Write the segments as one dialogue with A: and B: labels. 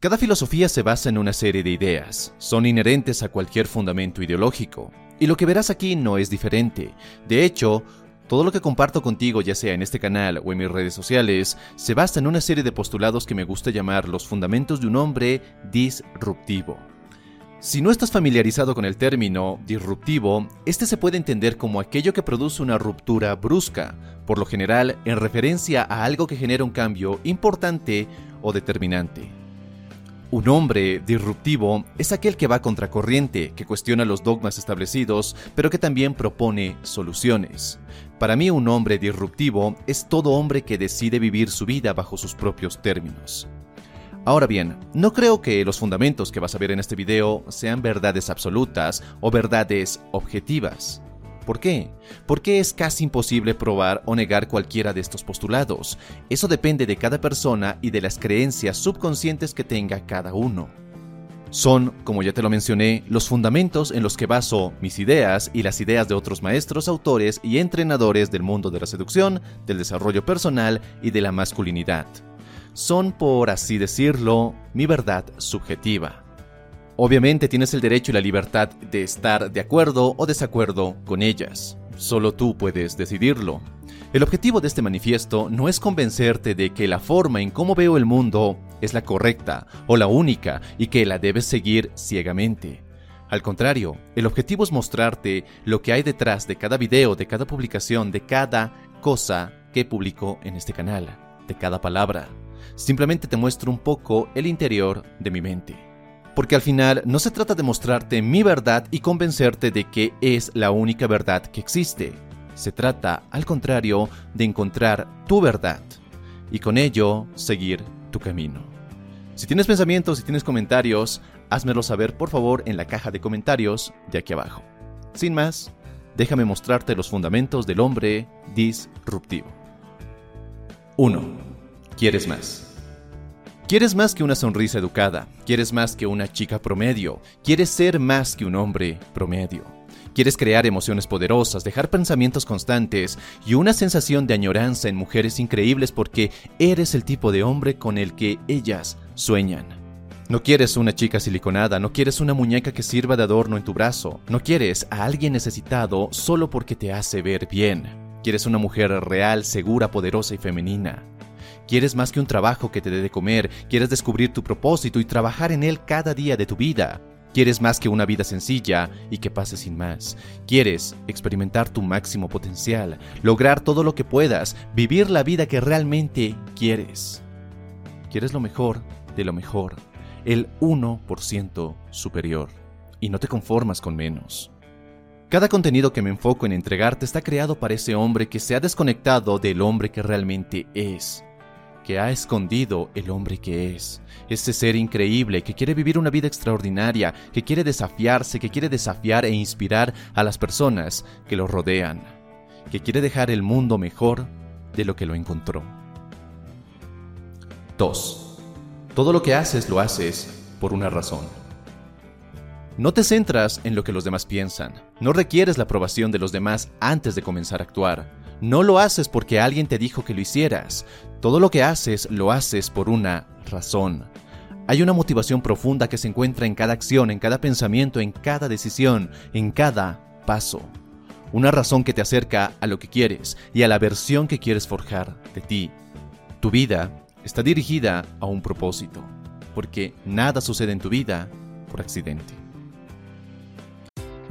A: Cada filosofía se basa en una serie de ideas. Son inherentes a cualquier fundamento ideológico. Y lo que verás aquí no es diferente. De hecho, todo lo que comparto contigo, ya sea en este canal o en mis redes sociales, se basa en una serie de postulados que me gusta llamar los fundamentos de un hombre disruptivo. Si no estás familiarizado con el término disruptivo, este se puede entender como aquello que produce una ruptura brusca, por lo general en referencia a algo que genera un cambio importante o determinante. Un hombre disruptivo es aquel que va contracorriente, que cuestiona los dogmas establecidos, pero que también propone soluciones. Para mí un hombre disruptivo es todo hombre que decide vivir su vida bajo sus propios términos. Ahora bien, no creo que los fundamentos que vas a ver en este video sean verdades absolutas o verdades objetivas. ¿Por qué? Porque es casi imposible probar o negar cualquiera de estos postulados. Eso depende de cada persona y de las creencias subconscientes que tenga cada uno. Son, como ya te lo mencioné, los fundamentos en los que baso mis ideas y las ideas de otros maestros, autores y entrenadores del mundo de la seducción, del desarrollo personal y de la masculinidad. Son, por así decirlo, mi verdad subjetiva. Obviamente tienes el derecho y la libertad de estar de acuerdo o desacuerdo con ellas. Solo tú puedes decidirlo. El objetivo de este manifiesto no es convencerte de que la forma en cómo veo el mundo es la correcta o la única y que la debes seguir ciegamente. Al contrario, el objetivo es mostrarte lo que hay detrás de cada video, de cada publicación, de cada cosa que publico en este canal, de cada palabra. Simplemente te muestro un poco el interior de mi mente porque al final no se trata de mostrarte mi verdad y convencerte de que es la única verdad que existe. Se trata, al contrario, de encontrar tu verdad y con ello seguir tu camino. Si tienes pensamientos, si tienes comentarios, házmelo saber por favor en la caja de comentarios de aquí abajo. Sin más, déjame mostrarte los fundamentos del hombre disruptivo. 1. ¿Quieres más? Quieres más que una sonrisa educada, quieres más que una chica promedio, quieres ser más que un hombre promedio. Quieres crear emociones poderosas, dejar pensamientos constantes y una sensación de añoranza en mujeres increíbles porque eres el tipo de hombre con el que ellas sueñan. No quieres una chica siliconada, no quieres una muñeca que sirva de adorno en tu brazo, no quieres a alguien necesitado solo porque te hace ver bien. Quieres una mujer real, segura, poderosa y femenina. Quieres más que un trabajo que te dé de comer, quieres descubrir tu propósito y trabajar en él cada día de tu vida. Quieres más que una vida sencilla y que pase sin más. Quieres experimentar tu máximo potencial, lograr todo lo que puedas, vivir la vida que realmente quieres. Quieres lo mejor de lo mejor, el 1% superior, y no te conformas con menos. Cada contenido que me enfoco en entregarte está creado para ese hombre que se ha desconectado del hombre que realmente es que ha escondido el hombre que es. Ese ser increíble que quiere vivir una vida extraordinaria, que quiere desafiarse, que quiere desafiar e inspirar a las personas que lo rodean, que quiere dejar el mundo mejor de lo que lo encontró. 2. Todo lo que haces lo haces por una razón. No te centras en lo que los demás piensan, no requieres la aprobación de los demás antes de comenzar a actuar. No lo haces porque alguien te dijo que lo hicieras. Todo lo que haces lo haces por una razón. Hay una motivación profunda que se encuentra en cada acción, en cada pensamiento, en cada decisión, en cada paso. Una razón que te acerca a lo que quieres y a la versión que quieres forjar de ti. Tu vida está dirigida a un propósito. porque nada sucede en tu vida por accidente.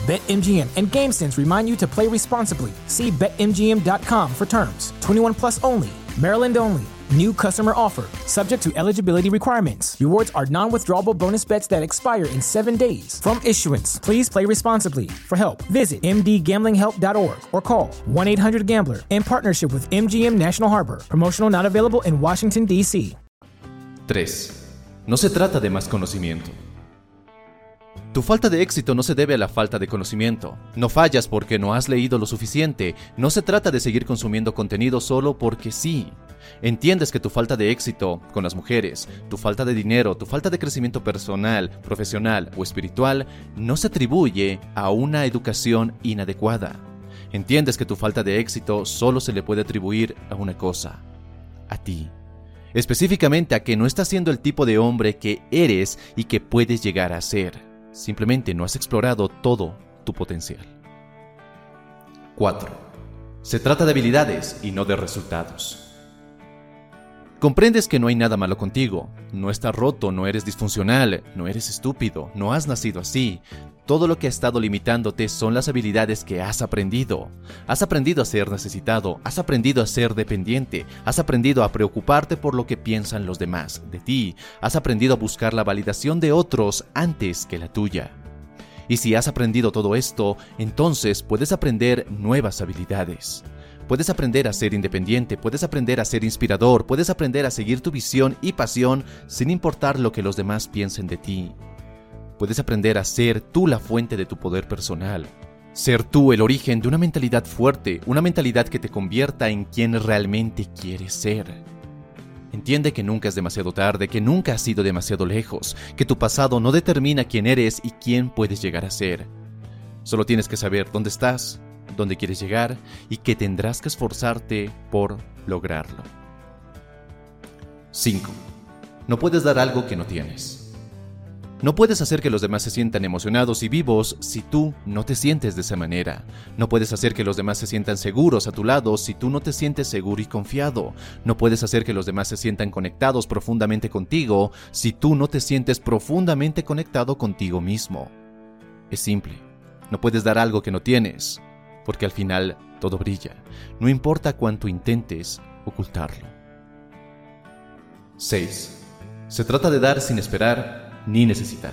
B: BetMGM and GameSense remind you to play responsibly. See BetMGM.com for terms. 21 plus only. Maryland only. New customer offer. Subject to eligibility requirements. Rewards are non withdrawable bonus bets that expire in seven days. From issuance, please play responsibly. For help, visit mdgamblinghelp.org or call 1 800 Gambler in partnership with MGM National Harbor. Promotional not available in Washington, D.C.
A: 3. No se trata de más conocimiento. Tu falta de éxito no se debe a la falta de conocimiento. No fallas porque no has leído lo suficiente. No se trata de seguir consumiendo contenido solo porque sí. Entiendes que tu falta de éxito con las mujeres, tu falta de dinero, tu falta de crecimiento personal, profesional o espiritual no se atribuye a una educación inadecuada. Entiendes que tu falta de éxito solo se le puede atribuir a una cosa, a ti. Específicamente a que no estás siendo el tipo de hombre que eres y que puedes llegar a ser. Simplemente no has explorado todo tu potencial. 4. Se trata de habilidades y no de resultados. Comprendes que no hay nada malo contigo, no estás roto, no eres disfuncional, no eres estúpido, no has nacido así. Todo lo que ha estado limitándote son las habilidades que has aprendido. Has aprendido a ser necesitado, has aprendido a ser dependiente, has aprendido a preocuparte por lo que piensan los demás de ti, has aprendido a buscar la validación de otros antes que la tuya. Y si has aprendido todo esto, entonces puedes aprender nuevas habilidades. Puedes aprender a ser independiente, puedes aprender a ser inspirador, puedes aprender a seguir tu visión y pasión sin importar lo que los demás piensen de ti. Puedes aprender a ser tú la fuente de tu poder personal. Ser tú el origen de una mentalidad fuerte, una mentalidad que te convierta en quien realmente quieres ser. Entiende que nunca es demasiado tarde, que nunca has sido demasiado lejos, que tu pasado no determina quién eres y quién puedes llegar a ser. Solo tienes que saber dónde estás, dónde quieres llegar y que tendrás que esforzarte por lograrlo. 5. No puedes dar algo que no tienes. No puedes hacer que los demás se sientan emocionados y vivos si tú no te sientes de esa manera. No puedes hacer que los demás se sientan seguros a tu lado si tú no te sientes seguro y confiado. No puedes hacer que los demás se sientan conectados profundamente contigo si tú no te sientes profundamente conectado contigo mismo. Es simple. No puedes dar algo que no tienes porque al final todo brilla, no importa cuánto intentes ocultarlo. 6. Se trata de dar sin esperar ni necesitar.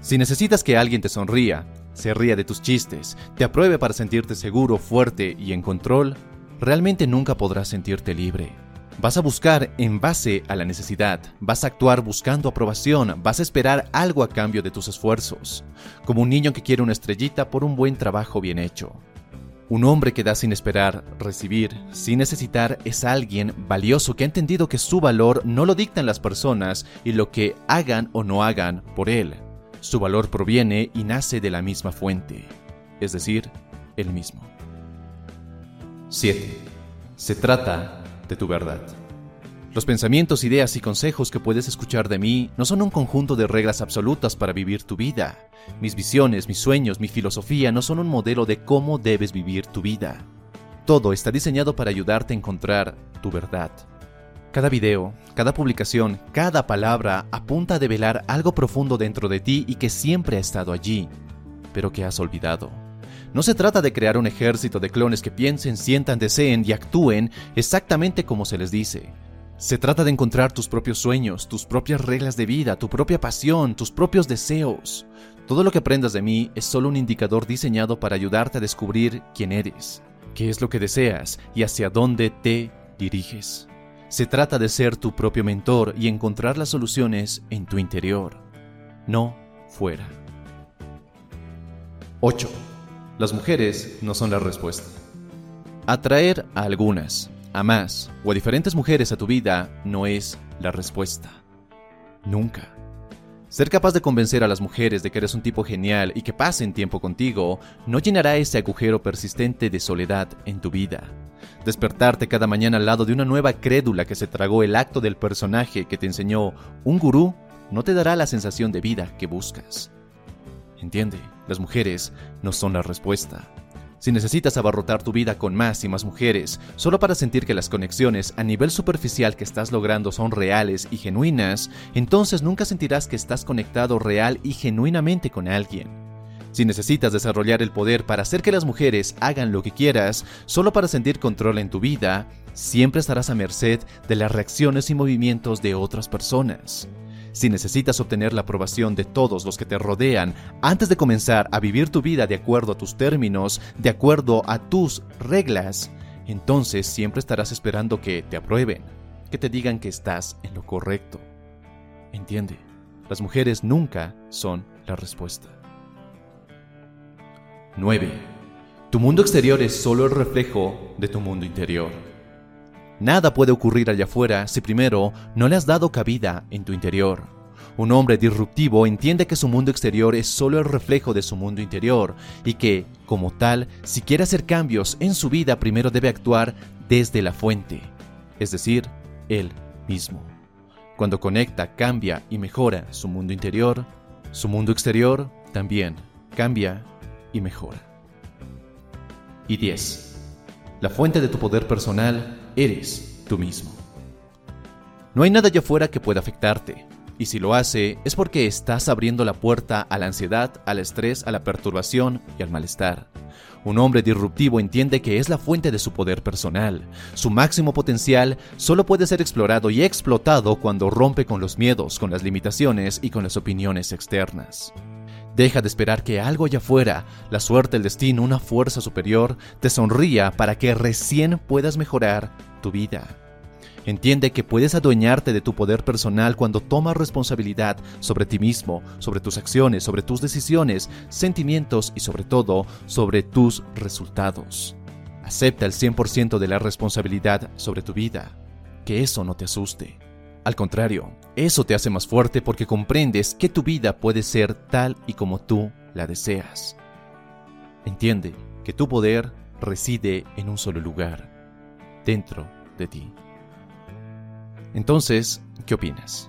A: Si necesitas que alguien te sonría, se ría de tus chistes, te apruebe para sentirte seguro, fuerte y en control, realmente nunca podrás sentirte libre. Vas a buscar en base a la necesidad, vas a actuar buscando aprobación, vas a esperar algo a cambio de tus esfuerzos, como un niño que quiere una estrellita por un buen trabajo bien hecho. Un hombre que da sin esperar recibir, sin necesitar, es alguien valioso que ha entendido que su valor no lo dictan las personas y lo que hagan o no hagan por él. Su valor proviene y nace de la misma fuente, es decir, el mismo. 7. Se trata de tu verdad. Los pensamientos, ideas y consejos que puedes escuchar de mí no son un conjunto de reglas absolutas para vivir tu vida. Mis visiones, mis sueños, mi filosofía no son un modelo de cómo debes vivir tu vida. Todo está diseñado para ayudarte a encontrar tu verdad. Cada video, cada publicación, cada palabra apunta a develar algo profundo dentro de ti y que siempre ha estado allí, pero que has olvidado. No se trata de crear un ejército de clones que piensen, sientan, deseen y actúen exactamente como se les dice. Se trata de encontrar tus propios sueños, tus propias reglas de vida, tu propia pasión, tus propios deseos. Todo lo que aprendas de mí es solo un indicador diseñado para ayudarte a descubrir quién eres, qué es lo que deseas y hacia dónde te diriges. Se trata de ser tu propio mentor y encontrar las soluciones en tu interior, no fuera. 8. Las mujeres no son la respuesta. Atraer a algunas, a más o a diferentes mujeres a tu vida no es la respuesta. Nunca. Ser capaz de convencer a las mujeres de que eres un tipo genial y que pasen tiempo contigo no llenará ese agujero persistente de soledad en tu vida. Despertarte cada mañana al lado de una nueva crédula que se tragó el acto del personaje que te enseñó un gurú no te dará la sensación de vida que buscas. Entiende, las mujeres no son la respuesta. Si necesitas abarrotar tu vida con más y más mujeres, solo para sentir que las conexiones a nivel superficial que estás logrando son reales y genuinas, entonces nunca sentirás que estás conectado real y genuinamente con alguien. Si necesitas desarrollar el poder para hacer que las mujeres hagan lo que quieras, solo para sentir control en tu vida, siempre estarás a merced de las reacciones y movimientos de otras personas. Si necesitas obtener la aprobación de todos los que te rodean antes de comenzar a vivir tu vida de acuerdo a tus términos, de acuerdo a tus reglas, entonces siempre estarás esperando que te aprueben, que te digan que estás en lo correcto. Entiende, las mujeres nunca son la respuesta. 9. Tu mundo exterior es solo el reflejo de tu mundo interior. Nada puede ocurrir allá afuera si primero no le has dado cabida en tu interior. Un hombre disruptivo entiende que su mundo exterior es solo el reflejo de su mundo interior y que, como tal, si quiere hacer cambios en su vida, primero debe actuar desde la fuente, es decir, él mismo. Cuando conecta, cambia y mejora su mundo interior, su mundo exterior también cambia y mejora. Y 10. La fuente de tu poder personal eres tú mismo. No hay nada allá afuera que pueda afectarte, y si lo hace es porque estás abriendo la puerta a la ansiedad, al estrés, a la perturbación y al malestar. Un hombre disruptivo entiende que es la fuente de su poder personal. Su máximo potencial solo puede ser explorado y explotado cuando rompe con los miedos, con las limitaciones y con las opiniones externas. Deja de esperar que algo allá afuera, la suerte, el destino, una fuerza superior, te sonría para que recién puedas mejorar tu vida. Entiende que puedes adueñarte de tu poder personal cuando tomas responsabilidad sobre ti mismo, sobre tus acciones, sobre tus decisiones, sentimientos y sobre todo sobre tus resultados. Acepta el 100% de la responsabilidad sobre tu vida. Que eso no te asuste. Al contrario, eso te hace más fuerte porque comprendes que tu vida puede ser tal y como tú la deseas. Entiende que tu poder reside en un solo lugar, dentro de ti. Entonces, ¿qué opinas?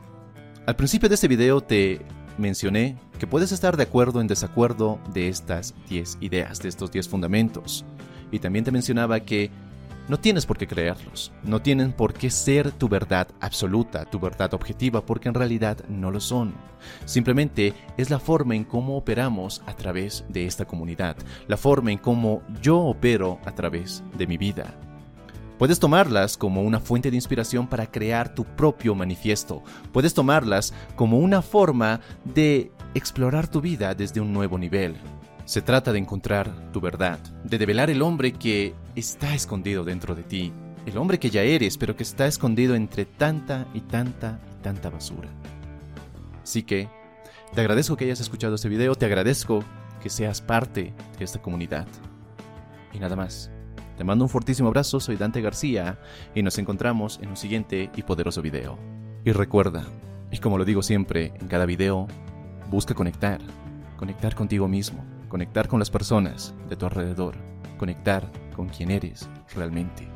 A: Al principio de este video te mencioné que puedes estar de acuerdo en desacuerdo de estas 10 ideas, de estos 10 fundamentos. Y también te mencionaba que no tienes por qué creerlos, no tienen por qué ser tu verdad absoluta, tu verdad objetiva, porque en realidad no lo son. Simplemente es la forma en cómo operamos a través de esta comunidad, la forma en cómo yo opero a través de mi vida. Puedes tomarlas como una fuente de inspiración para crear tu propio manifiesto. Puedes tomarlas como una forma de explorar tu vida desde un nuevo nivel. Se trata de encontrar tu verdad, de develar el hombre que está escondido dentro de ti, el hombre que ya eres, pero que está escondido entre tanta y tanta y tanta basura. Así que, te agradezco que hayas escuchado este video, te agradezco que seas parte de esta comunidad. Y nada más. Te mando un fortísimo abrazo, soy Dante García y nos encontramos en un siguiente y poderoso video. Y recuerda, y como lo digo siempre en cada video, busca conectar, conectar contigo mismo conectar con las personas de tu alrededor, conectar con quien eres realmente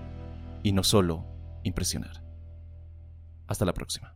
A: y no solo impresionar. Hasta la próxima.